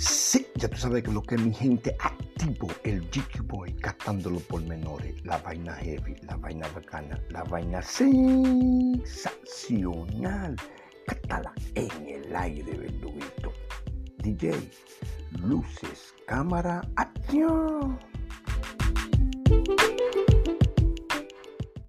Sí, ya tú sabes que lo que es mi gente activo, el GQ Boy, captando por menores, la vaina heavy, la vaina bacana, la vaina sensacional. Cátala en el aire, verduguito. DJ, luces, cámara, acción.